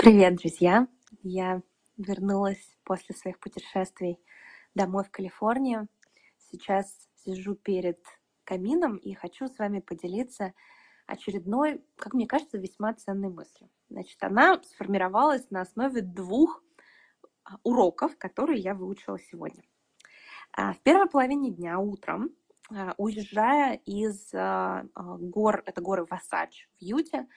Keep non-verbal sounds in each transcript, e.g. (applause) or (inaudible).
Привет, друзья! Я вернулась после своих путешествий домой в Калифорнию. Сейчас сижу перед камином и хочу с вами поделиться очередной, как мне кажется, весьма ценной мыслью. Значит, она сформировалась на основе двух а, уроков, которые я выучила сегодня. А, в первой половине дня утром, а, уезжая из гор, это горы Васач в Юте,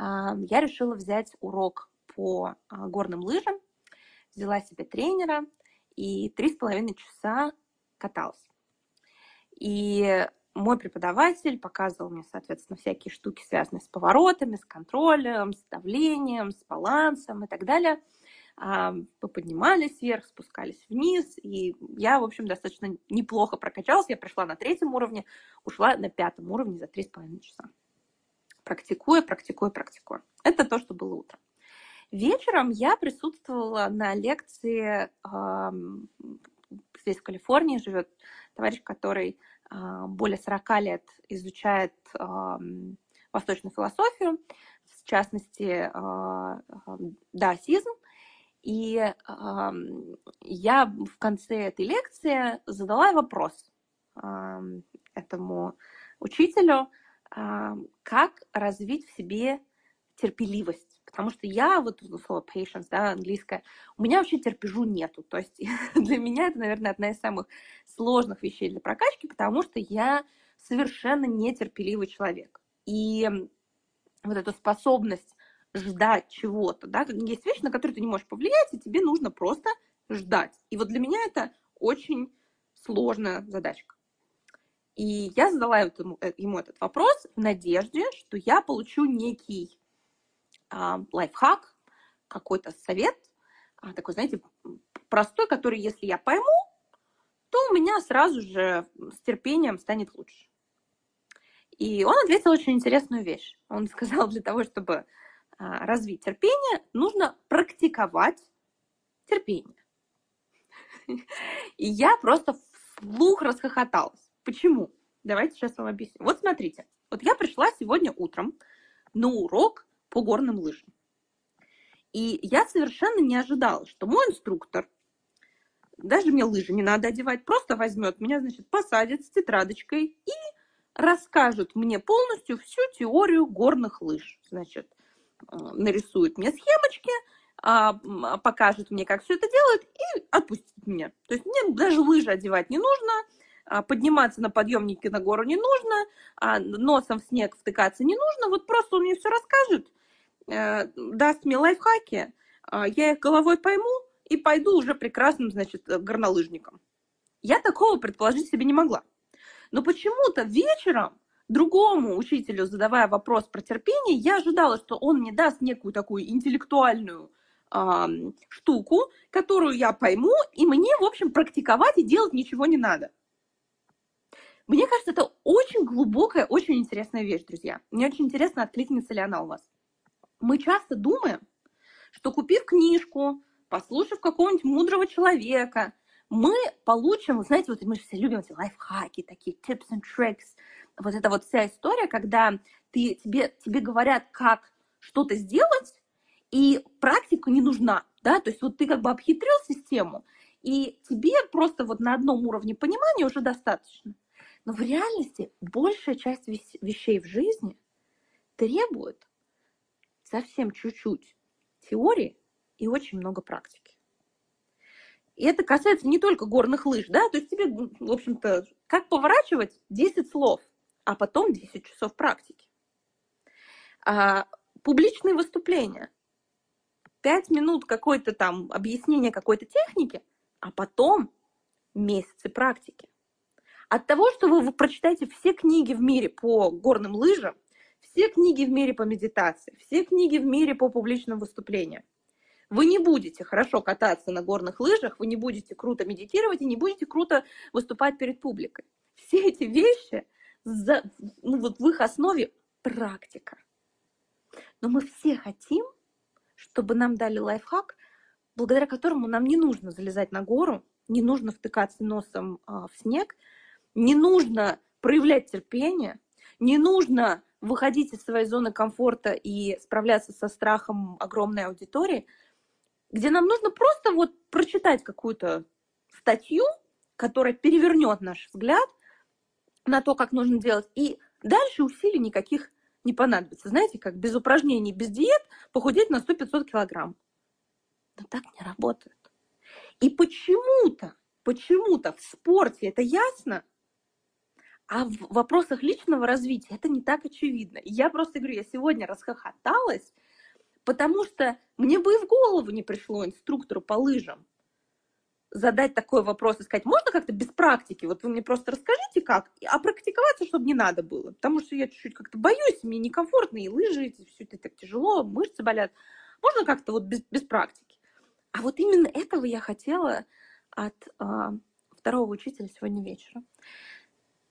я решила взять урок по а, горным лыжам, взяла себе тренера и три с половиной часа каталась. И мой преподаватель показывал мне, соответственно, всякие штуки, связанные с поворотами, с контролем, с давлением, с балансом и так далее. А, мы поднимались вверх, спускались вниз, и я, в общем, достаточно неплохо прокачалась. Я пришла на третьем уровне, ушла на пятом уровне за три с половиной часа. Практикуя, практикуя, практикуя. Это то, что было утром. Вечером я присутствовала на лекции, здесь в Калифорнии живет товарищ, который а, более 40 лет изучает восточную философию, в частности, а, даосизм. И я в конце этой лекции задала вопрос этому учителю, как развить в себе терпеливость Потому что я, вот слово patience, да, английское, у меня вообще терпежу нету. То есть (laughs) для меня это, наверное, одна из самых сложных вещей для прокачки, потому что я совершенно нетерпеливый человек. И вот эту способность ждать чего-то, да, есть вещи, на которые ты не можешь повлиять, и тебе нужно просто ждать. И вот для меня это очень сложная задачка. И я задала ему, э, ему этот вопрос в надежде, что я получу некий лайфхак, какой-то совет, а, такой, знаете, простой, который, если я пойму, то у меня сразу же с терпением станет лучше. И он ответил очень интересную вещь. Он сказал, для того, чтобы а, развить терпение, нужно практиковать терпение. И я просто вслух расхохоталась. Почему? Давайте сейчас вам объясню. Вот смотрите, вот я пришла сегодня утром на урок по горным лыжам. И я совершенно не ожидала, что мой инструктор, даже мне лыжи не надо одевать, просто возьмет меня, значит, посадит с тетрадочкой и расскажет мне полностью всю теорию горных лыж. Значит, э, нарисует мне схемочки, а, покажет мне, как все это делает, и отпустит меня. То есть мне даже лыжи одевать не нужно, а, подниматься на подъемнике на гору не нужно, а носом в снег втыкаться не нужно. Вот просто он мне все расскажет, даст мне лайфхаки, а, я их головой пойму и пойду уже прекрасным, значит, горнолыжником. Я такого предположить себе не могла. Но почему-то вечером другому учителю, задавая вопрос про терпение, я ожидала, что он мне даст некую такую интеллектуальную э, штуку, которую я пойму, и мне, в общем, практиковать и делать ничего не надо. Мне кажется, это очень глубокая, очень интересная вещь, друзья. Мне очень интересно, откликнется ли она у вас мы часто думаем, что купив книжку, послушав какого-нибудь мудрого человека, мы получим, знаете, вот мы же все любим эти лайфхаки, такие tips and tricks, вот эта вот вся история, когда ты, тебе, тебе говорят, как что-то сделать, и практика не нужна, да, то есть вот ты как бы обхитрил систему, и тебе просто вот на одном уровне понимания уже достаточно. Но в реальности большая часть вещей в жизни требует совсем чуть-чуть теории и очень много практики. И это касается не только горных лыж, да, то есть тебе, в общем-то, как поворачивать 10 слов, а потом 10 часов практики. А, публичные выступления. 5 минут какое-то там объяснение какой-то техники, а потом месяцы практики. От того, что вы, вы прочитаете все книги в мире по горным лыжам, все книги в мире по медитации, все книги в мире по публичным выступлениям. Вы не будете хорошо кататься на горных лыжах, вы не будете круто медитировать и не будете круто выступать перед публикой. Все эти вещи, за, ну вот в их основе практика. Но мы все хотим, чтобы нам дали лайфхак, благодаря которому нам не нужно залезать на гору, не нужно втыкаться носом а, в снег, не нужно проявлять терпение, не нужно выходить из своей зоны комфорта и справляться со страхом огромной аудитории, где нам нужно просто вот прочитать какую-то статью, которая перевернет наш взгляд на то, как нужно делать, и дальше усилий никаких не понадобится. Знаете, как без упражнений, без диет похудеть на 100-500 килограмм. Но так не работает. И почему-то, почему-то в спорте это ясно, а в вопросах личного развития это не так очевидно. Я просто говорю, я сегодня расхохоталась, потому что мне бы и в голову не пришло инструктору по лыжам задать такой вопрос и сказать, можно как-то без практики? Вот вы мне просто расскажите как, а практиковаться, чтобы не надо было. Потому что я чуть-чуть как-то боюсь, мне некомфортно, и лыжи, и все это так тяжело, мышцы болят. Можно как-то вот без, без практики? А вот именно этого я хотела от а, второго учителя сегодня вечером.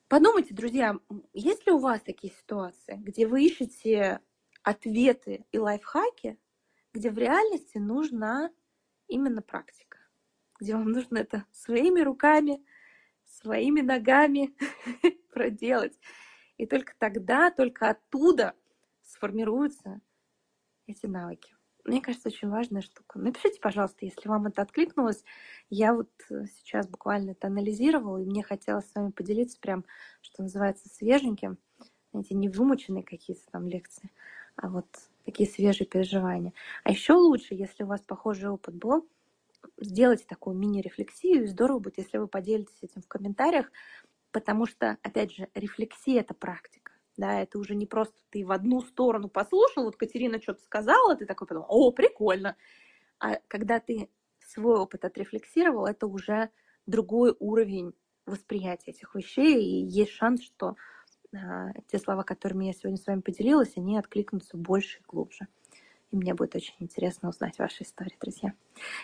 Подумайте, друзья, есть ли у вас такие ситуации, где вы ищете ответы и лайфхаки, где в реальности нужна именно практика, где вам нужно это своими руками, своими ногами (laughs) проделать. И только тогда, только оттуда сформируются эти навыки. Мне кажется, очень важная штука. Напишите, пожалуйста, если вам это откликнулось. Я вот э, сейчас буквально это анализировала, и мне хотелось с вами поделиться прям, что называется, свеженьким. Знаете, не вымученные какие-то там лекции, а вот такие свежие переживания. А еще лучше, если у вас похожий опыт был, сделайте такую мини-рефлексию, и здорово будет, если вы поделитесь этим в комментариях, потому что, опять же, рефлексия — это практика да, это уже не просто ты в одну сторону послушал, вот Катерина что-то сказала, ты такой подумал, о, прикольно. А когда ты свой опыт отрефлексировал, это уже другой уровень восприятия этих вещей, и есть шанс, что а, те слова, которыми я сегодня с вами поделилась, они откликнутся больше и глубже. И мне будет очень интересно узнать ваши истории, друзья.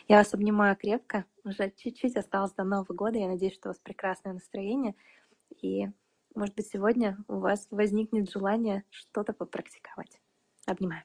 Я вас обнимаю крепко. Уже чуть-чуть осталось до Нового года. Я надеюсь, что у вас прекрасное настроение. И может быть, сегодня у вас возникнет желание что-то попрактиковать. Обнимаю.